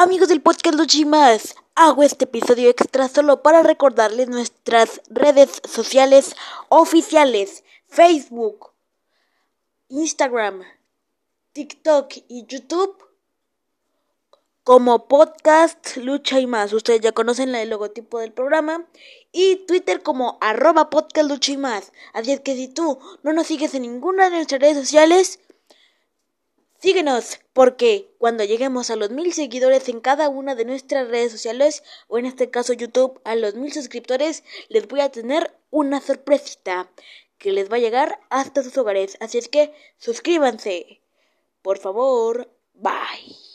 Amigos del podcast Luchimas, hago este episodio extra solo para recordarles nuestras redes sociales oficiales, Facebook, Instagram, TikTok y YouTube como podcast Lucha y más. Ustedes ya conocen el logotipo del programa. Y Twitter como arroba podcast Lucha y más. Así es que si tú no nos sigues en ninguna de nuestras redes sociales, Síguenos, porque cuando lleguemos a los mil seguidores en cada una de nuestras redes sociales, o en este caso YouTube, a los mil suscriptores, les voy a tener una sorpresita que les va a llegar hasta sus hogares. Así es que suscríbanse. Por favor, bye.